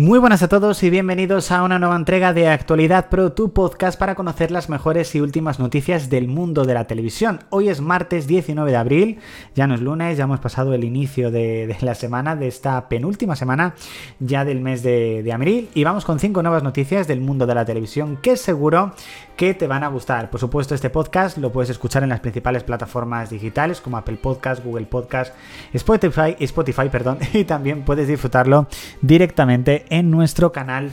Muy buenas a todos y bienvenidos a una nueva entrega de Actualidad Pro, tu podcast para conocer las mejores y últimas noticias del mundo de la televisión. Hoy es martes 19 de abril, ya no es lunes, ya hemos pasado el inicio de, la semana, de esta penúltima semana ya del mes de, de abril y vamos con cinco nuevas noticias del mundo de la televisión que seguro que te van a gustar. Por supuesto, este podcast lo puedes escuchar en las principales plataformas digitales como Apple Podcast, Google Podcast, Spotify, Spotify perdón, y también puedes disfrutarlo directamente en nuestro canal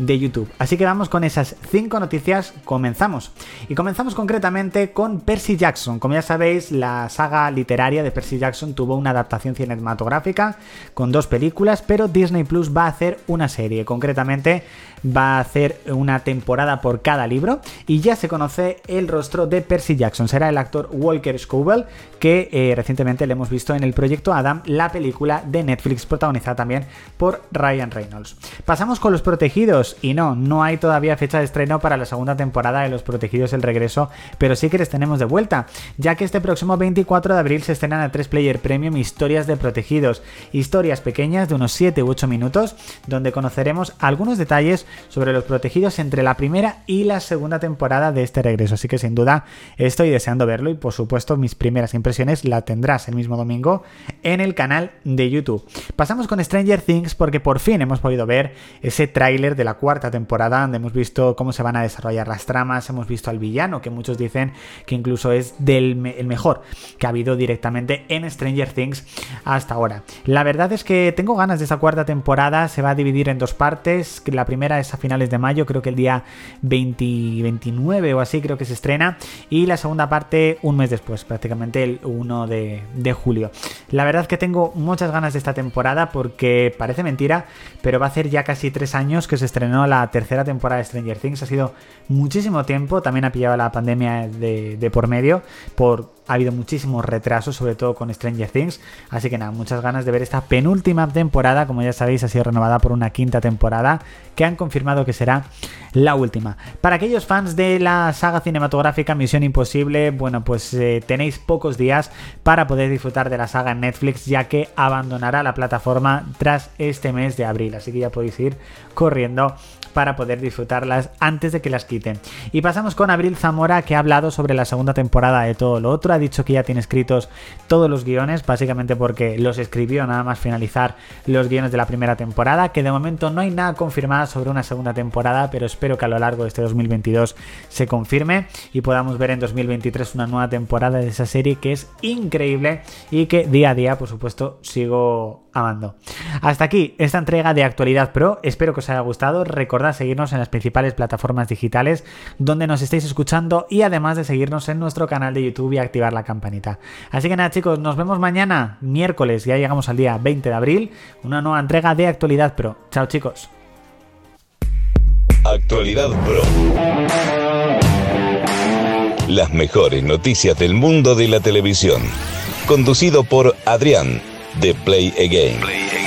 de YouTube. Así que vamos con esas cinco noticias, comenzamos. Y comenzamos concretamente con Percy Jackson. Como ya sabéis, la saga literaria de Percy Jackson tuvo una adaptación cinematográfica con dos películas, pero Disney Plus va a hacer una serie. Concretamente va a hacer una temporada por cada libro y ya se conoce el rostro de Percy Jackson. Será el actor Walker Scobell que eh, recientemente le hemos visto en el proyecto Adam, la película de Netflix protagonizada también por Ryan Reynolds. Pasamos con los protegidos y no, no hay todavía fecha de estreno para la segunda temporada de Los Protegidos el Regreso, pero sí que les tenemos de vuelta, ya que este próximo 24 de abril se estrenan a 3 Player Premium Historias de Protegidos, historias pequeñas de unos 7 u 8 minutos, donde conoceremos algunos detalles sobre los protegidos entre la primera y la segunda temporada de este regreso, así que sin duda estoy deseando verlo y por supuesto mis primeras impresiones la tendrás el mismo domingo en el canal de YouTube. Pasamos con Stranger Things porque por fin hemos podido ver ese tráiler de la cuarta temporada, donde hemos visto cómo se van a desarrollar las tramas, hemos visto al villano, que muchos dicen que incluso es del el mejor que ha habido directamente en Stranger Things hasta ahora. La verdad es que tengo ganas de esta cuarta temporada, se va a dividir en dos partes, la primera es a finales de mayo, creo que el día 29 o así creo que se estrena, y la segunda parte un mes después, prácticamente el 1 de, de julio. La verdad es que tengo muchas ganas de esta temporada porque parece mentira, pero va a ser ya casi tres años que se estrena la tercera temporada de Stranger Things. Ha sido muchísimo tiempo, también ha pillado la pandemia de, de por medio, por ha habido muchísimos retrasos, sobre todo con Stranger Things. Así que nada, muchas ganas de ver esta penúltima temporada. Como ya sabéis, ha sido renovada por una quinta temporada que han confirmado que será la última. Para aquellos fans de la saga cinematográfica Misión Imposible, bueno, pues eh, tenéis pocos días para poder disfrutar de la saga en Netflix, ya que abandonará la plataforma tras este mes de abril. Así que ya podéis ir corriendo para poder disfrutarlas antes de que las quiten. Y pasamos con Abril Zamora que ha hablado sobre la segunda temporada de todo lo otro. Dicho que ya tiene escritos todos los guiones, básicamente porque los escribió nada más finalizar los guiones de la primera temporada, que de momento no hay nada confirmado sobre una segunda temporada, pero espero que a lo largo de este 2022 se confirme y podamos ver en 2023 una nueva temporada de esa serie que es increíble y que día a día, por supuesto, sigo amando. Hasta aquí esta entrega de Actualidad Pro. Espero que os haya gustado. Recordad seguirnos en las principales plataformas digitales donde nos estáis escuchando y además de seguirnos en nuestro canal de YouTube y activar la campanita. Así que nada chicos, nos vemos mañana, miércoles, ya llegamos al día 20 de abril, una nueva entrega de Actualidad Pro. Chao chicos. Actualidad Pro. Las mejores noticias del mundo de la televisión. Conducido por Adrián de Play Again.